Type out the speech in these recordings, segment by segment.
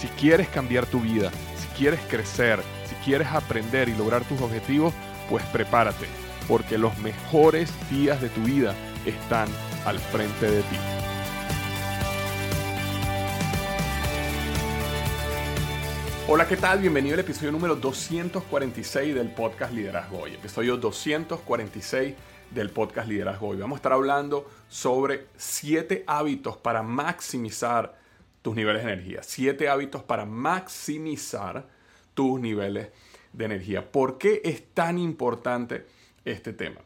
Si quieres cambiar tu vida, si quieres crecer, si quieres aprender y lograr tus objetivos, pues prepárate, porque los mejores días de tu vida están al frente de ti. Hola, ¿qué tal? Bienvenido al episodio número 246 del podcast Liderazgo Hoy. Episodio 246 del podcast Liderazgo Hoy. Vamos a estar hablando sobre 7 hábitos para maximizar tus niveles de energía. 7 hábitos para maximizar tus niveles de energía. ¿Por qué es tan importante este tema?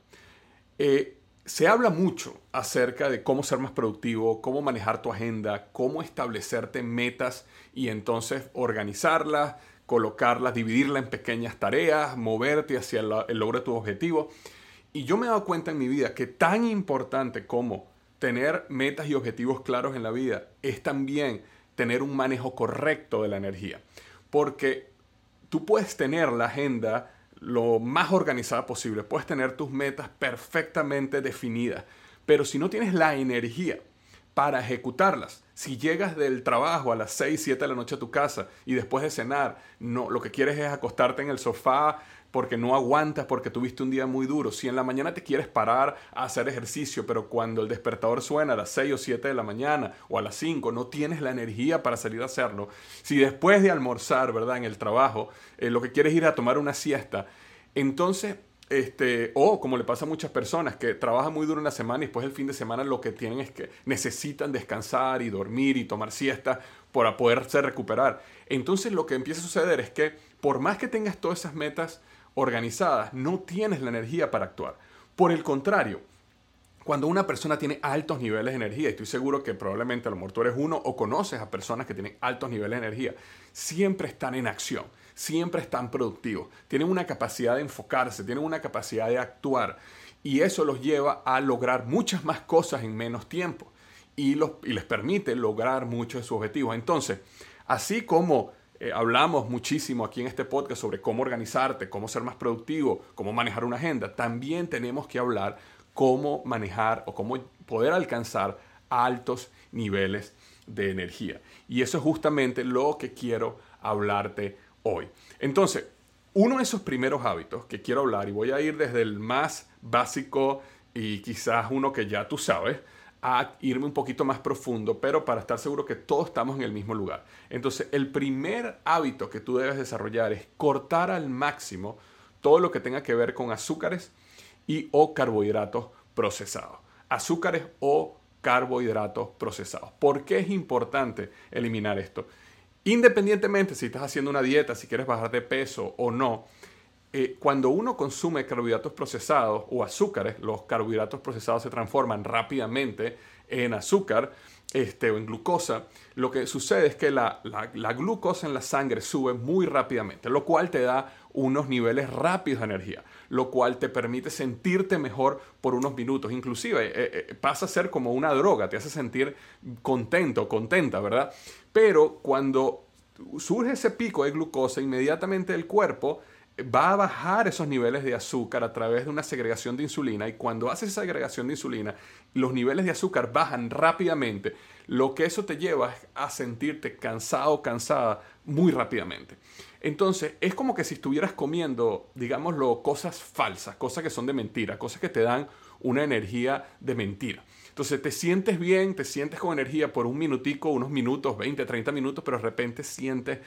Eh, se habla mucho acerca de cómo ser más productivo, cómo manejar tu agenda, cómo establecerte metas y entonces organizarlas, colocarlas, dividirlas en pequeñas tareas, moverte hacia el logro de tu objetivo. Y yo me he dado cuenta en mi vida que tan importante como tener metas y objetivos claros en la vida es también tener un manejo correcto de la energía. Porque tú puedes tener la agenda lo más organizada posible, puedes tener tus metas perfectamente definidas, pero si no tienes la energía para ejecutarlas, si llegas del trabajo a las 6, 7 de la noche a tu casa y después de cenar, no, lo que quieres es acostarte en el sofá porque no aguantas, porque tuviste un día muy duro. Si en la mañana te quieres parar a hacer ejercicio, pero cuando el despertador suena a las 6 o 7 de la mañana o a las 5, no tienes la energía para salir a hacerlo. Si después de almorzar, ¿verdad? En el trabajo, eh, lo que quieres ir a tomar una siesta, entonces este, o como le pasa a muchas personas que trabajan muy duro en la semana y después el fin de semana lo que tienen es que necesitan descansar y dormir y tomar siesta para poderse recuperar. Entonces lo que empieza a suceder es que por más que tengas todas esas metas organizadas, no tienes la energía para actuar. Por el contrario, cuando una persona tiene altos niveles de energía, estoy seguro que probablemente a lo mejor tú eres uno o conoces a personas que tienen altos niveles de energía, siempre están en acción, siempre están productivos, tienen una capacidad de enfocarse, tienen una capacidad de actuar, y eso los lleva a lograr muchas más cosas en menos tiempo y, los, y les permite lograr muchos de sus objetivos. Entonces, así como eh, hablamos muchísimo aquí en este podcast sobre cómo organizarte, cómo ser más productivo, cómo manejar una agenda, también tenemos que hablar cómo manejar o cómo poder alcanzar altos niveles de energía. Y eso es justamente lo que quiero hablarte hoy. Entonces, uno de esos primeros hábitos que quiero hablar, y voy a ir desde el más básico y quizás uno que ya tú sabes, a irme un poquito más profundo, pero para estar seguro que todos estamos en el mismo lugar. Entonces, el primer hábito que tú debes desarrollar es cortar al máximo todo lo que tenga que ver con azúcares y o carbohidratos procesados. Azúcares o carbohidratos procesados. ¿Por qué es importante eliminar esto? Independientemente si estás haciendo una dieta, si quieres bajar de peso o no, eh, cuando uno consume carbohidratos procesados o azúcares, los carbohidratos procesados se transforman rápidamente en azúcar este, o en glucosa, lo que sucede es que la, la, glucosa en la sangre sube muy rápidamente, lo cual te da unos niveles rápidos de energía, lo cual te permite sentirte mejor por unos minutos. Inclusive eh, eh, pasa a ser como una droga, te hace sentir contento, contenta, ¿verdad? Pero cuando surge ese pico de glucosa, inmediatamente el cuerpo va a bajar esos niveles de azúcar a través de una segregación de insulina y cuando haces esa segregación de insulina, los niveles de azúcar bajan rápidamente, lo que eso te lleva a sentirte cansado, cansada muy rápidamente. Entonces, es como que si estuvieras comiendo, digámoslo, cosas falsas, cosas que son de mentira, cosas que te dan una energía de mentira. Entonces te sientes bien, te sientes con energía por un minutico, unos minutos, 20, 30 minutos, pero de repente sientes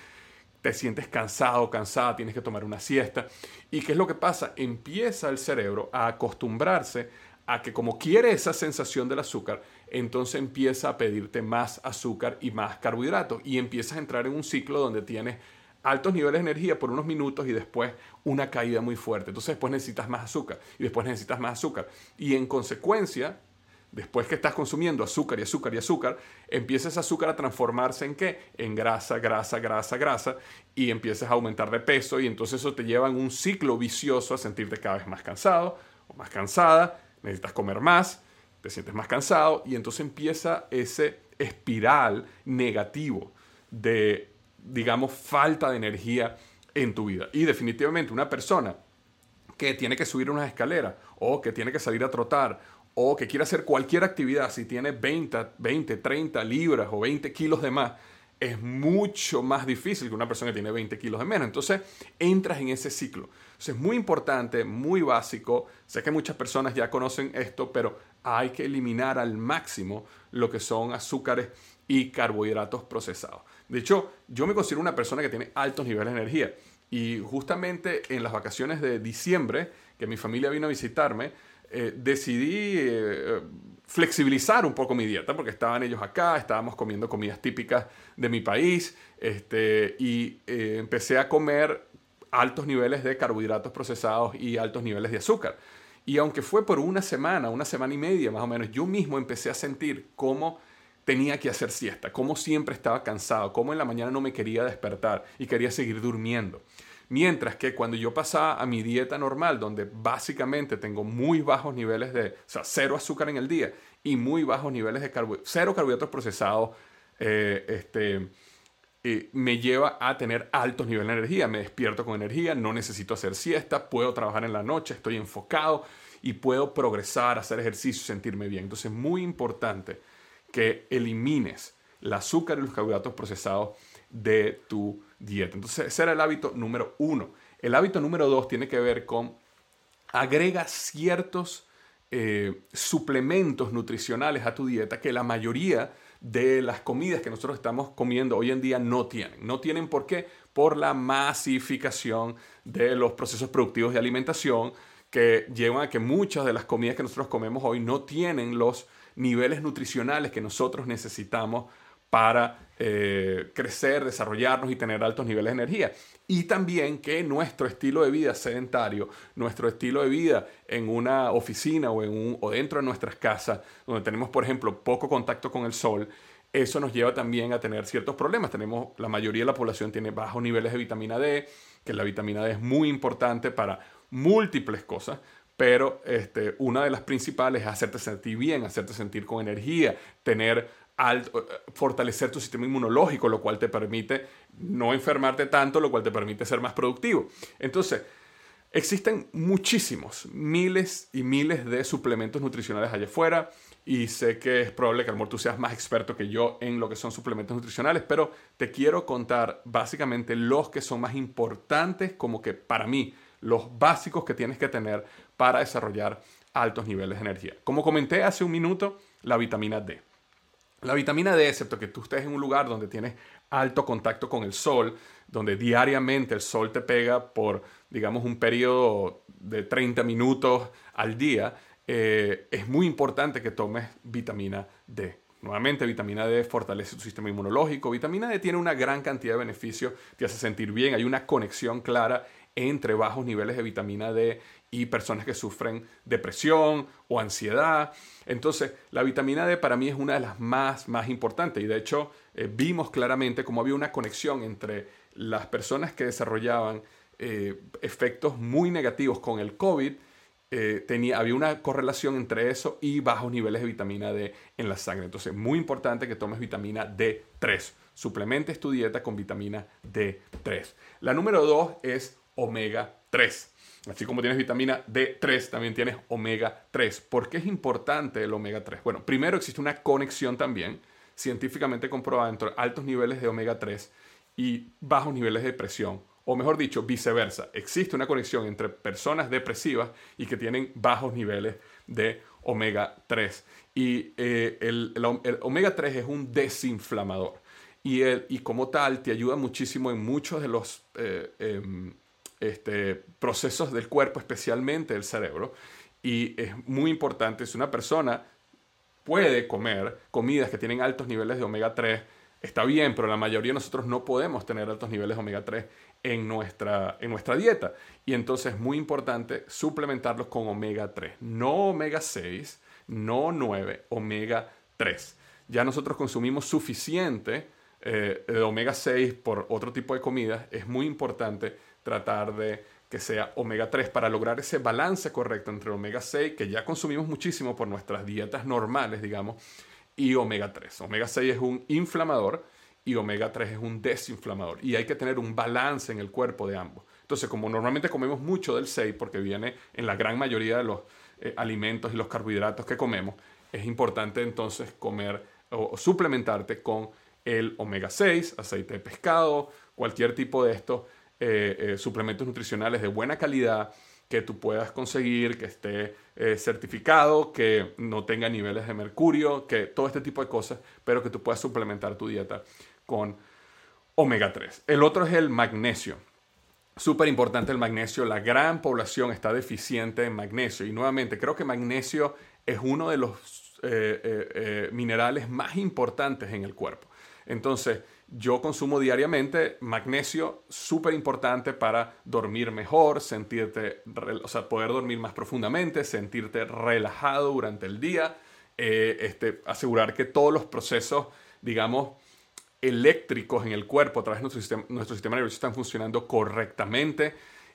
te sientes cansado, cansada, tienes que tomar una siesta. ¿Y qué es lo que pasa? Empieza el cerebro a acostumbrarse a que como quiere esa sensación del azúcar, entonces empieza a pedirte más azúcar y más carbohidratos y empiezas a entrar en un ciclo donde tienes altos niveles de energía por unos minutos y después una caída muy fuerte. Entonces después necesitas más azúcar y después necesitas más azúcar. Y en consecuencia, después que estás consumiendo azúcar y azúcar y azúcar, empieza ese azúcar a transformarse en qué? En grasa, grasa, grasa, grasa, y empiezas a aumentar de peso y entonces eso te lleva en un ciclo vicioso a sentirte cada vez más cansado o más cansada, necesitas comer más, te sientes más cansado y entonces empieza ese espiral negativo de, digamos, falta de energía en tu vida. Y definitivamente una persona que tiene que subir unas escaleras o que tiene que salir a trotar o que quiere hacer cualquier actividad, si tiene 20, 20, 30 libras o 20 kilos de más, es mucho más difícil que una persona que tiene 20 kilos de menos. Entonces, entras en ese ciclo. Entonces, es muy importante, muy básico. Sé que muchas personas ya conocen esto, pero hay que eliminar al máximo lo que son azúcares y carbohidratos procesados. De hecho, yo me considero una persona que tiene altos niveles de energía. Y justamente en las vacaciones de diciembre, que mi familia vino a visitarme, eh, decidí eh, flexibilizar un poco mi dieta porque estaban ellos acá, estábamos comiendo comidas típicas de mi país este, y eh, empecé a comer altos niveles de carbohidratos procesados y altos niveles de azúcar. Y aunque fue por una semana, una semana y media más o menos, yo mismo empecé a sentir cómo tenía que hacer siesta, cómo siempre estaba cansado, cómo en la mañana no me quería despertar y quería seguir durmiendo. Mientras que cuando yo pasaba a mi dieta normal, donde básicamente tengo muy bajos niveles de, o sea, cero azúcar en el día y muy bajos niveles de carbohidratos, cero carbohidratos procesados, eh, este, eh, me lleva a tener altos niveles de energía. Me despierto con energía, no necesito hacer siesta, puedo trabajar en la noche, estoy enfocado y puedo progresar, hacer ejercicio, sentirme bien. Entonces es muy importante que elimines el azúcar y los carbohidratos procesados de tu dieta. Entonces, ese era el hábito número uno. El hábito número dos tiene que ver con agrega ciertos eh, suplementos nutricionales a tu dieta que la mayoría de las comidas que nosotros estamos comiendo hoy en día no tienen. No tienen por qué? Por la masificación de los procesos productivos de alimentación que llevan a que muchas de las comidas que nosotros comemos hoy no tienen los niveles nutricionales que nosotros necesitamos para eh, crecer, desarrollarnos y tener altos niveles de energía. Y también que nuestro estilo de vida sedentario, nuestro estilo de vida en una oficina o, en un, o dentro de nuestras casas, donde tenemos, por ejemplo, poco contacto con el sol, eso nos lleva también a tener ciertos problemas. Tenemos, la mayoría de la población tiene bajos niveles de vitamina D, que la vitamina D es muy importante para múltiples cosas, pero este, una de las principales es hacerte sentir bien, hacerte sentir con energía, tener al eh, fortalecer tu sistema inmunológico, lo cual te permite no enfermarte tanto, lo cual te permite ser más productivo. Entonces, existen muchísimos, miles y miles de suplementos nutricionales allá afuera y sé que es probable que a lo mejor tú seas más experto que yo en lo que son suplementos nutricionales, pero te quiero contar básicamente los que son más importantes como que para mí, los básicos que tienes que tener para desarrollar altos niveles de energía. Como comenté hace un minuto, la vitamina D. La vitamina D, excepto que tú estés en un lugar donde tienes alto contacto con el sol, donde diariamente el sol te pega por, digamos, un periodo de 30 minutos al día, eh, es muy importante que tomes vitamina D. Nuevamente, vitamina D fortalece tu sistema inmunológico. Vitamina D tiene una gran cantidad de beneficios, te hace sentir bien. Hay una conexión clara entre bajos niveles de vitamina D y personas que sufren depresión o ansiedad. Entonces, la vitamina D para mí es una de las más, más importantes y de hecho eh, vimos claramente cómo había una conexión entre las personas que desarrollaban eh, efectos muy negativos con el COVID. Eh, tenía, había una correlación entre eso y bajos niveles de vitamina D en la sangre. Entonces, muy importante que tomes vitamina D3. Suplementes tu dieta con vitamina D3. La número dos es omega 3. Así como tienes vitamina D3, también tienes omega 3. ¿Por qué es importante el omega 3? Bueno, primero existe una conexión también científicamente comprobada entre altos niveles de omega 3 y bajos niveles de depresión. O mejor dicho, viceversa. Existe una conexión entre personas depresivas y que tienen bajos niveles de omega 3. Y eh, el, omega 3 es un desinflamador. Y, y, como tal te ayuda muchísimo en muchos de los eh, em, este, procesos del cuerpo, especialmente el cerebro. Y es muy importante, si una persona puede comer comidas que tienen altos niveles de omega 3, está bien, pero la mayoría de nosotros no podemos tener altos niveles de omega 3 en nuestra, en nuestra dieta. Y entonces es muy importante suplementarlos con omega 3, no omega 6, no 9, omega 3. Ya nosotros consumimos suficiente eh, de omega 6 por otro tipo de comidas. Es muy importante tratar de que sea omega 3 para lograr ese balance correcto entre omega 6, que ya consumimos muchísimo por nuestras dietas normales, digamos, y omega 3. Omega 6 es un inflamador y omega 3 es un desinflamador. Y hay que tener un balance en el cuerpo de ambos. Entonces, como normalmente comemos mucho del 6, porque viene en la gran mayoría de los eh, alimentos y los carbohidratos que comemos, es importante entonces comer o, suplementarte con el omega 6, aceite de pescado, cualquier tipo de estos eh, eh, suplementos nutricionales de buena calidad que tú puedas conseguir, que esté certificado, que no tenga niveles de mercurio, que todo este tipo de cosas, pero que tú puedas suplementar tu dieta con omega 3. El otro es el magnesio. Súper importante el magnesio. La gran población está deficiente en magnesio. Y nuevamente, creo que magnesio es uno de los eh, eh, eh, minerales más importantes en el cuerpo. Entonces, yo consumo diariamente magnesio, súper importante para dormir mejor, sentirte, o sea, poder dormir más profundamente, sentirte relajado durante el día, este, asegurar que todos los procesos, digamos, eléctricos en el cuerpo a través de nuestro sistema, nuestro sistema nervioso están funcionando correctamente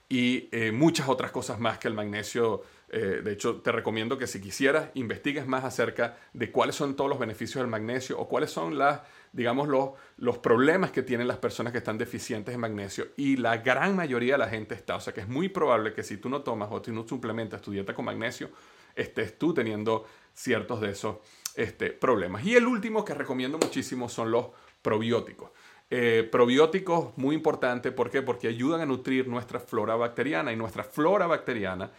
y eh, muchas otras cosas más que el magnesio. Eh, de hecho, te recomiendo que si quisieras, investigues más acerca de cuáles son todos los beneficios del magnesio o cuáles son las, digamos, los, los problemas que tienen las personas que están deficientes en magnesio. Y la gran mayoría de la gente está. O sea que es muy probable que si tú no tomas o tú no suplementas tu dieta con magnesio, estés tú teniendo ciertos de esos este, problemas. Y el último que recomiendo muchísimo son los probióticos. Eh, probióticos muy importante, ¿por qué? Porque ayudan a nutrir nuestra flora bacteriana y nuestra flora bacteriana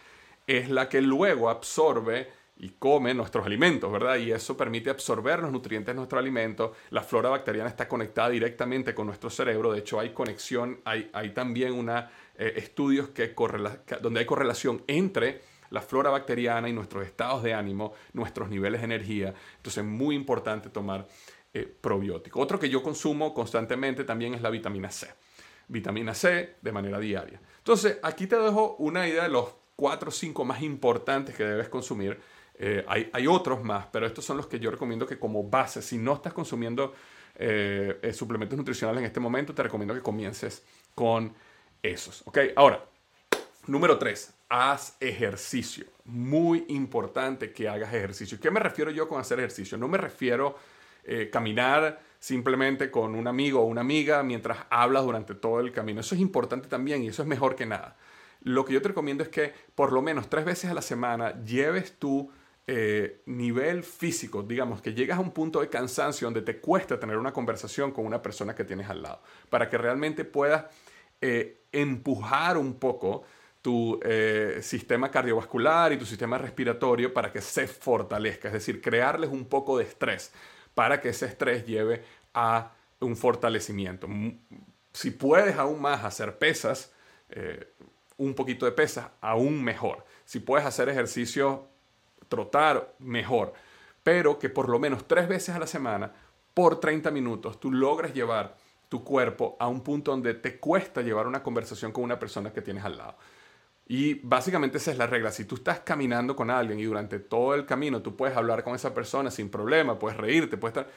es la que luego absorbe y come nuestros alimentos, ¿verdad? Y eso permite absorber los nutrientes de nuestro alimento. La flora bacteriana está conectada directamente con nuestro cerebro. De hecho, hay conexión, hay, también una, eh, estudios que donde hay correlación entre la flora bacteriana y nuestros estados de ánimo, nuestros niveles de energía. Entonces, es muy importante tomar eh, probiótico. Otro que yo consumo constantemente también es la vitamina C. Vitamina C de manera diaria. Entonces, aquí te dejo una idea de los cuatro o cinco más importantes que debes consumir. Eh, hay, otros más, pero estos son los que yo recomiendo que como base, si no estás consumiendo eh, suplementos nutricionales en este momento, te recomiendo que comiences con esos. ¿ok? Ahora, número tres, haz ejercicio. Muy importante que hagas ejercicio. ¿Qué me refiero yo con hacer ejercicio? No me refiero eh, caminar simplemente con un amigo o una amiga mientras hablas durante todo el camino. Eso es importante también y eso es mejor que nada. Lo que yo te recomiendo es que por lo menos tres veces a la semana lleves tu eh, nivel físico, digamos, que llegas a un punto de cansancio donde te cuesta tener una conversación con una persona que tienes al lado, para que realmente puedas eh, empujar un poco tu sistema cardiovascular y tu sistema respiratorio para que se fortalezca, es decir, crearles un poco de estrés para que ese estrés lleve a un fortalecimiento. Si puedes aún más hacer pesas, eh, un poquito de pesas, aún mejor. Si puedes hacer ejercicio, trotar, mejor. Pero que por lo menos tres veces a la semana, por 30 minutos, tú logres llevar tu cuerpo a un punto donde te cuesta llevar una conversación con una persona que tienes al lado. Y básicamente esa es la regla. Si tú estás caminando con alguien y durante todo el camino tú puedes hablar con esa persona sin problema, puedes reírte, puedes estar...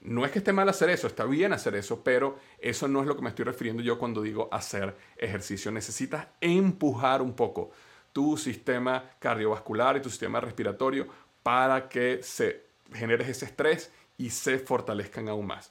No es que esté mal hacer eso, está bien hacer eso, pero eso no es lo que me estoy refiriendo yo cuando digo hacer ejercicio. Necesitas empujar un poco tu sistema cardiovascular y tu sistema respiratorio para que se generes ese estrés y se fortalezcan aún más.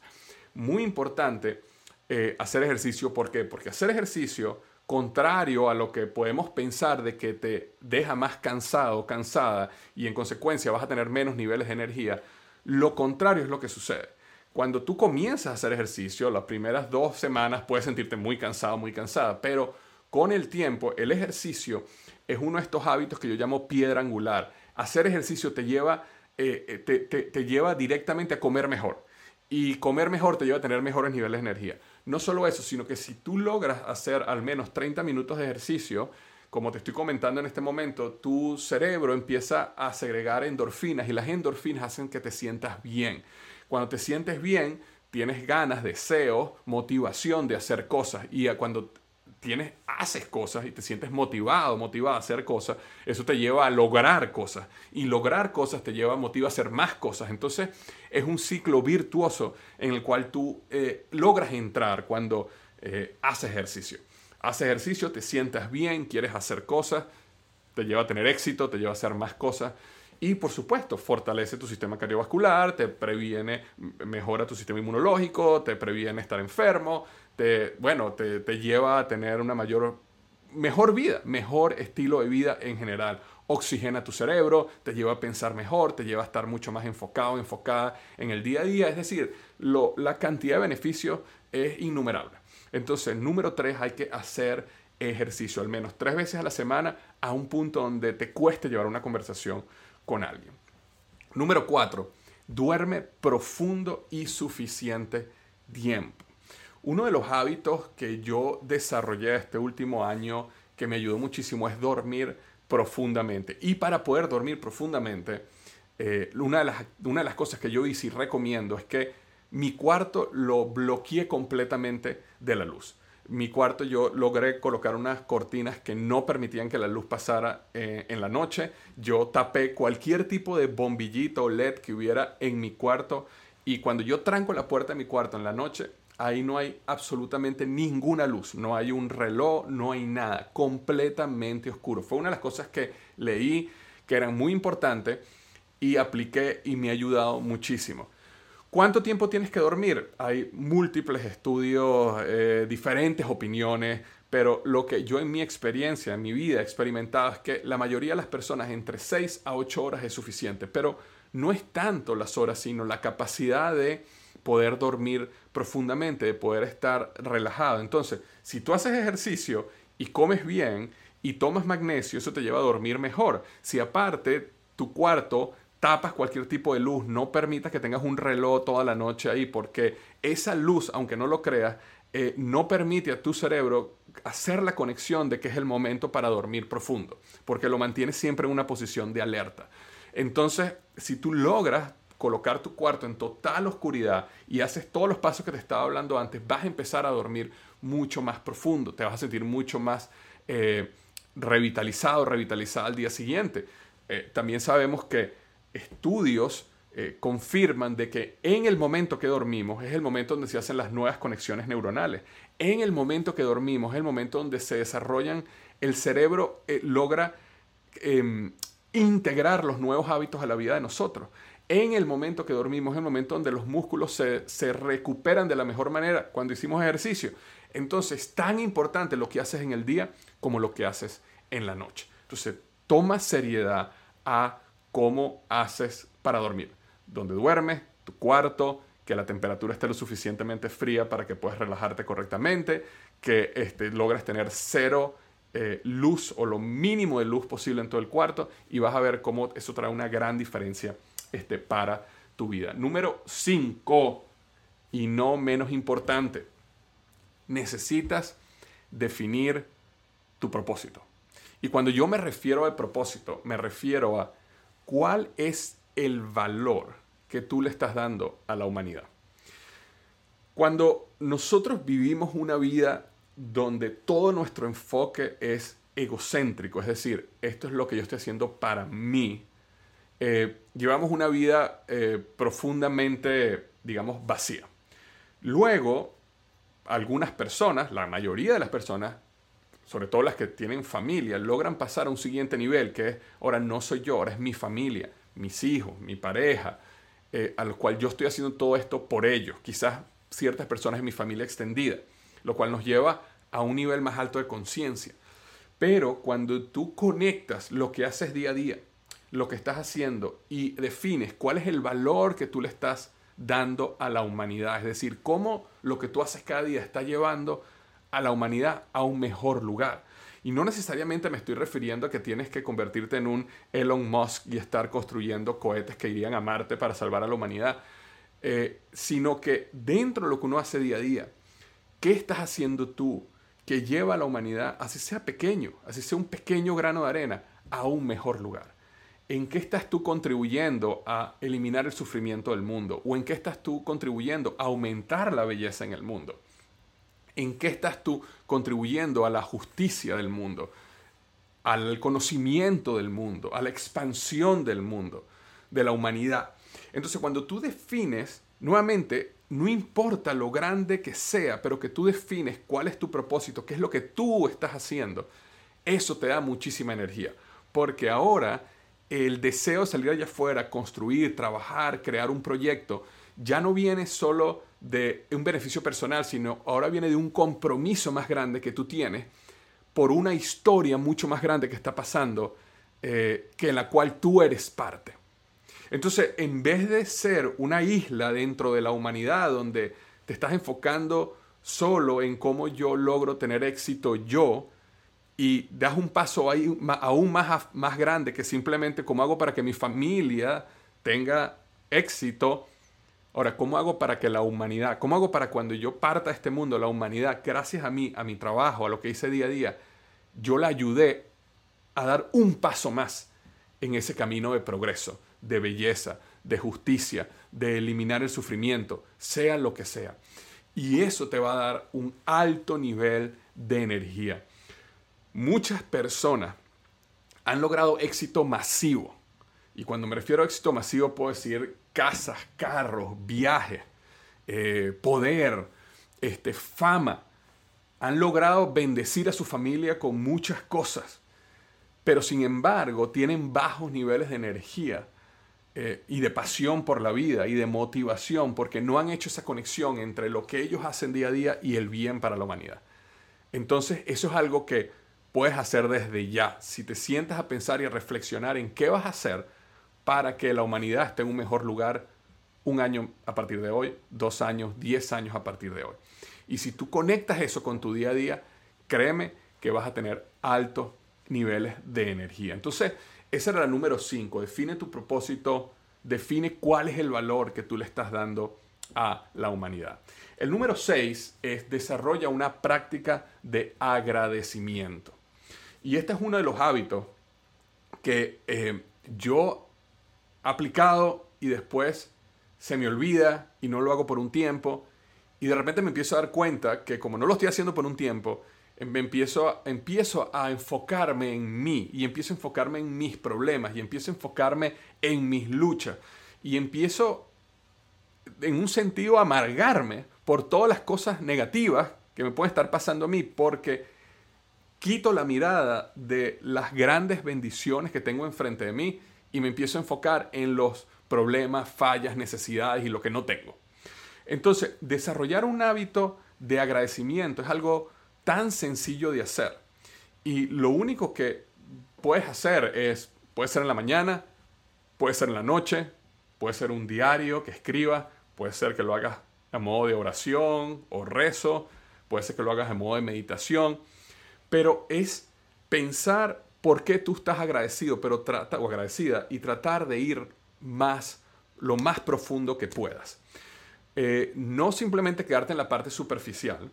Muy importante eh, hacer ejercicio, ¿por qué? Porque hacer ejercicio contrario a lo que podemos pensar de que te deja más cansado, cansada y en consecuencia vas a tener menos niveles de energía, lo contrario es lo que sucede. Cuando tú comienzas a hacer ejercicio, las primeras dos semanas puedes sentirte muy cansado, muy cansada, pero con el tiempo el ejercicio es uno de estos hábitos que yo llamo piedra angular. hacer ejercicio te lleva, eh, eh, te, te lleva directamente a comer mejor. Y comer mejor te lleva a tener mejores niveles de energía. No solo eso, sino que si tú logras hacer al menos 30 minutos de ejercicio, como te estoy comentando en este momento, tu cerebro empieza a segregar endorfinas y las endorfinas hacen que te sientas bien. Cuando te sientes bien, tienes ganas, deseo, motivación de hacer cosas y cuando tienes, haces cosas y te sientes motivado, motivado a hacer cosas, eso te lleva a lograr cosas. Y lograr cosas te lleva, motiva a hacer más cosas. Entonces es un ciclo virtuoso en el cual tú eh, logras entrar cuando eh, haces ejercicio. Haces ejercicio, te sientas bien, quieres hacer cosas, te lleva a tener éxito, te lleva a hacer más cosas. Y por supuesto, fortalece tu sistema cardiovascular, te previene, mejora tu sistema inmunológico, te previene estar enfermo, te, bueno, te, lleva a tener una mayor, mejor vida, mejor estilo de vida en general. Oxigena tu cerebro, te lleva a pensar mejor, te lleva a estar mucho más enfocado, enfocada en el día a día. Es decir, la cantidad de beneficios es innumerable. Entonces, número tres, hay que hacer ejercicio al menos tres veces a la semana a un punto donde te cueste llevar una conversación con alguien. Número cuatro, duerme profundo y suficiente tiempo. Uno de los hábitos que yo desarrollé este último año que me ayudó muchísimo es dormir profundamente. Y para poder dormir profundamente, eh, una, de las, una de las cosas que yo hice y recomiendo es que mi cuarto lo bloqueé completamente de la luz mi cuarto yo logré colocar unas cortinas que no permitían que la luz pasara eh, en la noche. Yo tapé cualquier tipo de bombillito o LED que hubiera en mi cuarto y cuando yo tranco la puerta de mi cuarto en la noche, ahí no hay absolutamente ninguna luz, no hay un reloj, no hay nada, completamente oscuro. Fue una de las cosas que leí que eran muy importantes y apliqué y me ha ayudado muchísimo. ¿Cuánto tiempo tienes que dormir? Hay múltiples estudios, eh, diferentes opiniones, pero lo que yo en mi experiencia, en mi vida he experimentado es que la mayoría de las personas entre 6 a 8 horas es suficiente, pero no es tanto las horas, sino la capacidad de poder dormir profundamente, de poder estar relajado. Entonces, si tú haces ejercicio y comes bien y tomas magnesio, eso te lleva a dormir mejor. Si aparte tu cuarto tapas cualquier tipo de luz, no permitas que tengas un reloj toda la noche ahí, porque esa luz, aunque no lo creas, eh, no permite a tu cerebro hacer la conexión de que es el momento para dormir profundo, porque lo mantiene siempre en una posición de alerta. Entonces, si tú logras colocar tu cuarto en total oscuridad y haces todos los pasos que te estaba hablando antes, vas a empezar a dormir mucho más profundo, te vas a sentir mucho más eh, revitalizado, revitalizado al día siguiente. Eh, también sabemos que estudios eh, confirman de que en el momento que dormimos es el momento donde se hacen las nuevas conexiones neuronales. En el momento que dormimos es el momento donde se desarrollan, el cerebro eh, logra em, integrar los nuevos hábitos a la vida de nosotros. En el momento que dormimos es el momento donde los músculos se, recuperan de la mejor manera cuando hicimos ejercicio. Entonces, tan importante lo que haces en el día como lo que haces en la noche. Entonces, toma seriedad a cómo haces para dormir. Donde duermes, tu cuarto, que la temperatura esté lo suficientemente fría para que puedas relajarte correctamente, que este, logres tener cero eh, luz o lo mínimo de luz posible en todo el cuarto y vas a ver cómo eso trae una gran diferencia este, para tu vida. Número 5 y no menos importante, necesitas definir tu propósito. Y cuando yo me refiero al propósito, me refiero a ¿Cuál es el valor que tú le estás dando a la humanidad? Cuando nosotros vivimos una vida donde todo nuestro enfoque es egocéntrico, es decir, esto es lo que yo estoy haciendo para mí, eh, llevamos una vida eh, profundamente, digamos, vacía. Luego, algunas personas, la mayoría de las personas, sobre todo las que tienen familia, logran pasar a un siguiente nivel, que es, ahora no soy yo, ahora es mi familia, mis hijos, mi pareja, eh, al cual yo estoy haciendo todo esto por ellos, quizás ciertas personas en mi familia extendida, lo cual nos lleva a un nivel más alto de conciencia. Pero cuando tú conectas lo que haces día a día, lo que estás haciendo y defines cuál es el valor que tú le estás dando a la humanidad, es decir, cómo lo que tú haces cada día está llevando a la humanidad a un mejor lugar. Y no necesariamente me estoy refiriendo a que tienes que convertirte en un Elon Musk y estar construyendo cohetes que irían a Marte para salvar a la humanidad, eh, sino que dentro de lo que uno hace día a día, ¿qué estás haciendo tú que lleva a la humanidad, así sea pequeño, así sea un pequeño grano de arena, a un mejor lugar? ¿En qué estás tú contribuyendo a eliminar el sufrimiento del mundo? ¿O en qué estás tú contribuyendo a aumentar la belleza en el mundo? ¿En qué estás tú contribuyendo a la justicia del mundo? Al conocimiento del mundo, a la expansión del mundo, de la humanidad. Entonces cuando tú defines, nuevamente, no importa lo grande que sea, pero que tú defines cuál es tu propósito, qué es lo que tú estás haciendo, eso te da muchísima energía. Porque ahora el deseo de salir allá afuera, construir, trabajar, crear un proyecto, ya no viene solo de un beneficio personal, sino ahora viene de un compromiso más grande que tú tienes por una historia mucho más grande que está pasando, eh, que en la cual tú eres parte. Entonces, en vez de ser una isla dentro de la humanidad donde te estás enfocando solo en cómo yo logro tener éxito yo, y das un paso ahí aún más, más grande que simplemente cómo hago para que mi familia tenga éxito. Ahora, ¿cómo hago para que la humanidad, cómo hago para cuando yo parta de este mundo, la humanidad, gracias a mí, a mi trabajo, a lo que hice día a día, yo la ayudé a dar un paso más en ese camino de progreso, de belleza, de justicia, de eliminar el sufrimiento, sea lo que sea. Y eso te va a dar un alto nivel de energía muchas personas han logrado éxito masivo. Y cuando me refiero a éxito masivo puedo decir casas, carros, viajes, eh, poder, este, fama. Han logrado bendecir a su familia con muchas cosas. Pero sin embargo tienen bajos niveles de energía eh, y de pasión por la vida y de motivación porque no han hecho esa conexión entre lo que ellos hacen día a día y el bien para la humanidad. Entonces eso es algo que puedes hacer desde ya. Si te sientas a pensar y a reflexionar en qué vas a hacer para que la humanidad esté en un mejor lugar un año a partir de hoy, dos años, diez años a partir de hoy. Y si tú conectas eso con tu día a día, créeme que vas a tener altos niveles de energía. Entonces, esa era la número cinco. Define tu propósito, define cuál es el valor que tú le estás dando a la humanidad. El número seis es desarrolla una práctica de agradecimiento. Y este es uno de los hábitos que eh, yo aplicado y después se me olvida y no lo hago por un tiempo. Y de repente me empiezo a dar cuenta que como no lo estoy haciendo por un tiempo, me empiezo, empiezo a enfocarme en mí y empiezo a enfocarme en mis problemas y empiezo a enfocarme en mis luchas y empiezo en un sentido a amargarme por todas las cosas negativas que me pueden estar pasando a mí porque quito la mirada de las grandes bendiciones que tengo enfrente de mí y me empiezo a enfocar en los problemas, fallas, necesidades y lo que no tengo. Entonces, desarrollar un hábito de agradecimiento es algo tan sencillo de hacer. Y lo único que puedes hacer es, puede ser en la mañana, puede ser en la noche, puede ser un diario que escribas, puede ser que lo hagas a modo de oración o rezo, puede ser que lo hagas a modo de meditación pero es pensar por qué tú estás agradecido pero trata, o agradecida y tratar de ir más, lo más profundo que puedas. Eh, no simplemente quedarte en la parte superficial,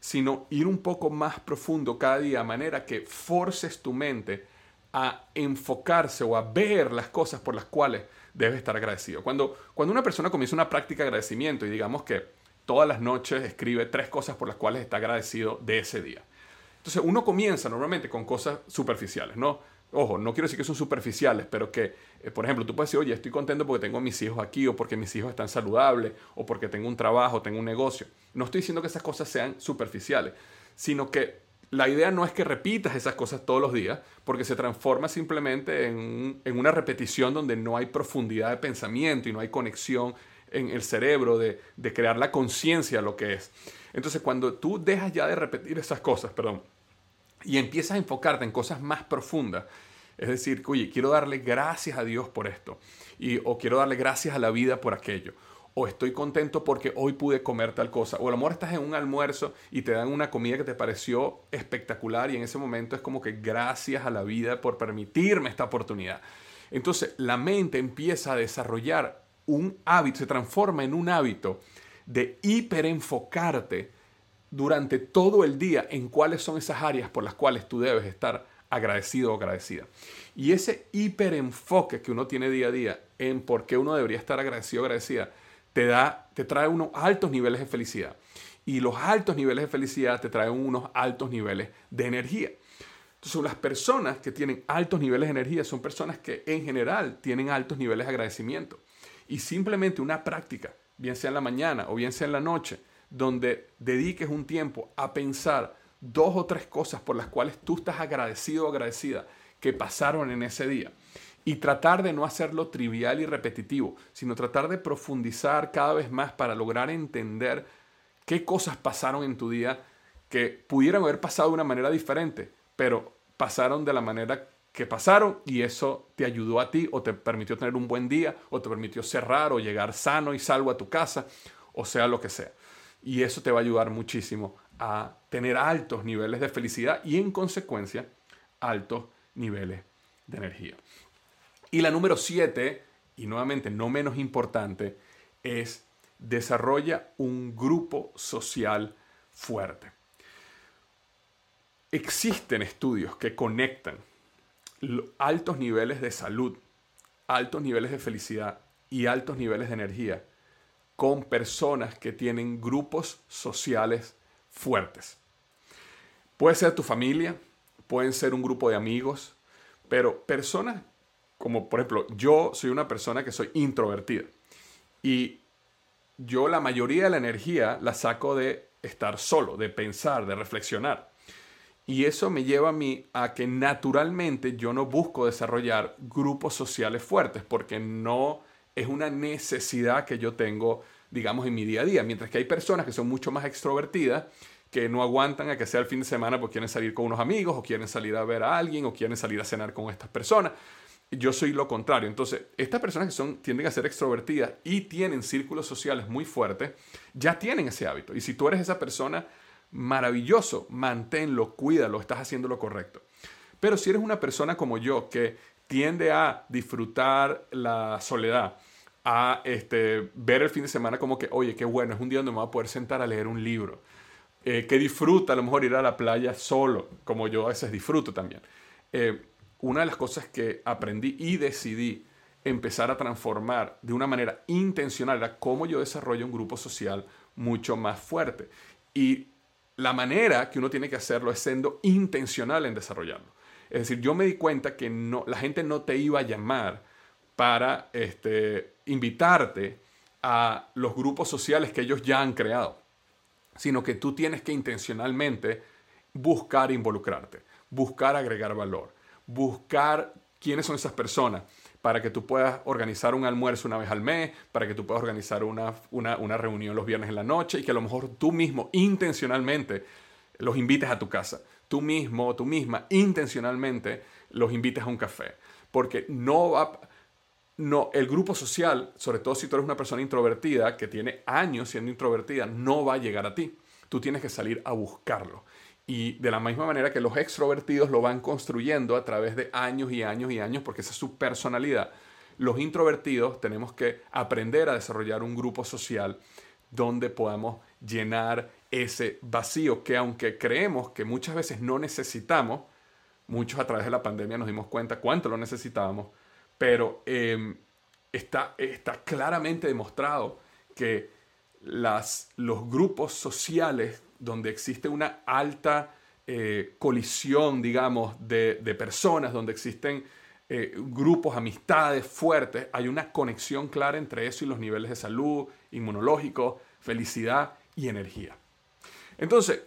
sino ir un poco más profundo cada día, de manera que forces tu mente a enfocarse o a ver las cosas por las cuales debes estar agradecido. Cuando, cuando una persona comienza una práctica de agradecimiento y digamos que todas las noches escribe tres cosas por las cuales está agradecido de ese día, entonces uno comienza normalmente con cosas superficiales, ¿no? Ojo, no quiero decir que son superficiales, pero que, eh, por ejemplo, tú puedes decir, oye, estoy contento porque tengo a mis hijos aquí, o porque mis hijos están saludables, o porque tengo un trabajo, tengo un negocio. No estoy diciendo que esas cosas sean superficiales, sino que la idea no es que repitas esas cosas todos los días, porque se transforma simplemente en, en una repetición donde no hay profundidad de pensamiento y no hay conexión en el cerebro de, de crear la conciencia de lo que es. Entonces, cuando tú dejas ya de repetir esas cosas, perdón, y empiezas a enfocarte en cosas más profundas. Es decir, oye, quiero darle gracias a Dios por esto. Y, o quiero darle gracias a la vida por aquello. o estoy contento porque hoy pude comer tal cosa, o a lo mejor estás en un almuerzo y te dan una comida que te pareció espectacular y en ese momento es como que gracias a la vida por permitirme esta oportunidad. Entonces la mente empieza a desarrollar un hábito, se transforma en un hábito de hiperenfocarte durante todo el día en cuáles son esas áreas por las cuales tú debes estar agradecido o agradecida. Y ese hiperenfoque que uno tiene día a día en por qué uno debería estar agradecido o agradecida, te, da, te trae unos altos niveles de felicidad. Y los altos niveles de felicidad te traen unos altos niveles de energía. Entonces, las personas que tienen altos niveles de energía son personas que en general tienen altos niveles de agradecimiento. Y simplemente una práctica, bien sea en la mañana o bien sea en la noche, donde dediques un tiempo a pensar dos o tres cosas por las cuales tú estás agradecido o agradecida que pasaron en ese día. Y tratar de no hacerlo trivial y repetitivo, sino tratar de profundizar cada vez más para lograr entender qué cosas pasaron en tu día que pudieran haber pasado de una manera diferente, pero pasaron de la manera que pasaron y eso te ayudó a ti o te permitió tener un buen día o te permitió cerrar o llegar sano y salvo a tu casa o sea lo que sea. Y eso te va a ayudar muchísimo a tener altos niveles de felicidad y en consecuencia altos niveles de energía. Y la número siete, y nuevamente no menos importante, es desarrolla un grupo social fuerte. Existen estudios que conectan altos niveles de salud, altos niveles de felicidad y altos niveles de energía con personas que tienen grupos sociales fuertes. Puede ser tu familia, pueden ser un grupo de amigos, pero personas como por ejemplo, yo soy una persona que soy introvertida y yo la mayoría de la energía la saco de estar solo, de pensar, de reflexionar. Y eso me lleva a mí a que naturalmente yo no busco desarrollar grupos sociales fuertes porque no es una necesidad que yo tengo, digamos, en mi día a día. Mientras que hay personas que son mucho más extrovertidas que no aguantan a que sea el fin de semana porque quieren salir con unos amigos o quieren salir a ver a alguien o quieren salir a cenar con estas personas. Yo soy lo contrario. Entonces, estas personas que son, tienden a ser extrovertidas y tienen círculos sociales muy fuertes, ya tienen ese hábito. Y si tú eres esa persona, maravilloso, manténlo, cuídalo, estás haciendo lo correcto. Pero si eres una persona como yo que tiende a disfrutar la soledad, a este, ver el fin de semana como que, oye, qué bueno, es un día donde me voy a poder sentar a leer un libro, eh, que disfruta a lo mejor ir a la playa solo, como yo a veces disfruto también. Eh, una de las cosas que aprendí y decidí empezar a transformar de una manera intencional era cómo yo desarrollo un grupo social mucho más fuerte. Y la manera que uno tiene que hacerlo es siendo intencional en desarrollarlo. Es decir, yo me di cuenta que no, la gente no te iba a llamar para este, invitarte a los grupos sociales que ellos ya han creado, sino que tú tienes que intencionalmente buscar involucrarte, buscar agregar valor buscar quiénes son esas personas para que tú puedas organizar un almuerzo una vez al mes, para que tú puedas organizar una, una, reunión los viernes en la noche y que a lo mejor tú mismo intencionalmente los invites a tu casa. Tú mismo, tú misma, intencionalmente los invites a un café. Porque no va... No, el grupo social, sobre todo si tú eres una persona introvertida, que tiene años siendo introvertida, no va a llegar a ti. Tú tienes que salir a buscarlo. Y de la misma manera que los extrovertidos lo van construyendo a través de años y años y años, porque esa es su personalidad, los introvertidos tenemos que aprender a desarrollar un grupo social donde podamos llenar ese vacío que aunque creemos que muchas veces no necesitamos, muchos a través de la pandemia nos dimos cuenta cuánto lo necesitábamos, pero em, está, está claramente demostrado que las, los grupos sociales donde existe una alta eh, colisión, digamos, de, personas, donde existen eh, grupos, amistades fuertes, hay una conexión clara entre eso y los niveles de salud, inmunológico, felicidad y energía. Entonces,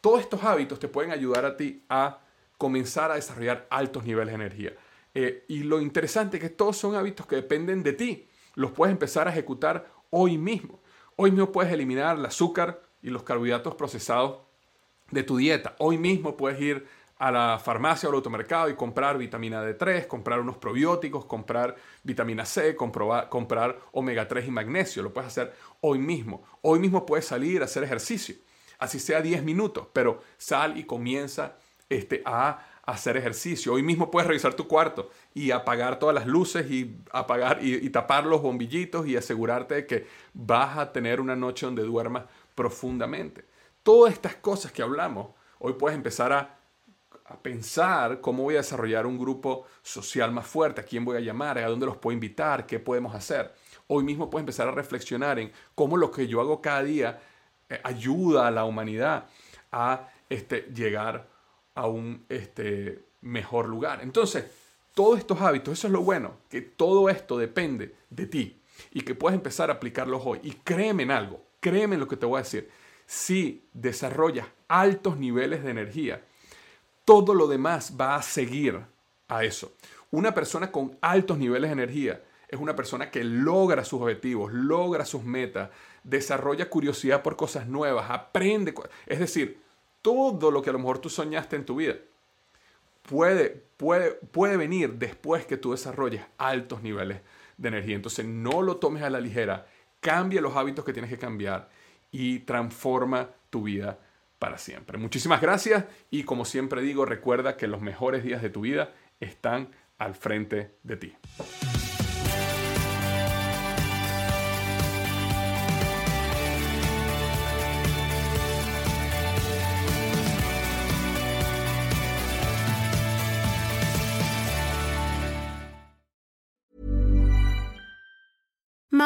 todos estos hábitos te pueden ayudar a ti a comenzar a desarrollar altos niveles de energía. Eh, y lo interesante es que todos son hábitos que dependen de ti. Los puedes empezar a ejecutar hoy mismo. Hoy mismo puedes eliminar el azúcar, y los carbohidratos procesados de tu dieta. Hoy mismo puedes ir a la farmacia o al automercado y comprar vitamina D3, comprar unos probióticos, comprar vitamina C, comprar omega 3 y magnesio. Lo puedes hacer hoy mismo. Hoy mismo puedes salir a hacer ejercicio, así sea 10 minutos, pero sal y comienza este, a hacer ejercicio. Hoy mismo puedes revisar tu cuarto y apagar todas las luces y apagar y, tapar los bombillitos y asegurarte de que vas a tener una noche donde duermas profundamente. Todas estas cosas que hablamos, hoy puedes empezar a pensar cómo voy a desarrollar un grupo social más fuerte, a quién voy a llamar, a dónde los puedo invitar, qué podemos hacer. Hoy mismo puedes empezar a reflexionar en cómo lo que yo hago cada día eh, ayuda a la humanidad a este, llegar a un este, mejor lugar. Entonces, todos estos hábitos, eso es lo bueno, que todo esto depende de ti y que puedes empezar a aplicarlos hoy. Y créeme en algo, créeme en lo que te voy a decir. Si desarrollas altos niveles de energía, todo lo demás va a seguir a eso. Una persona con altos niveles de energía es una persona que logra sus objetivos, logra sus metas, desarrolla curiosidad por cosas nuevas, aprende. Es decir, todo lo que a lo mejor tú soñaste en tu vida puede, puede, puede venir después que tú desarrolles altos niveles de energía. Entonces no lo tomes a la ligera, cambia los hábitos que tienes que cambiar y transforma tu vida para siempre. Muchísimas gracias y como siempre digo, recuerda que los mejores días de tu vida están al frente de ti.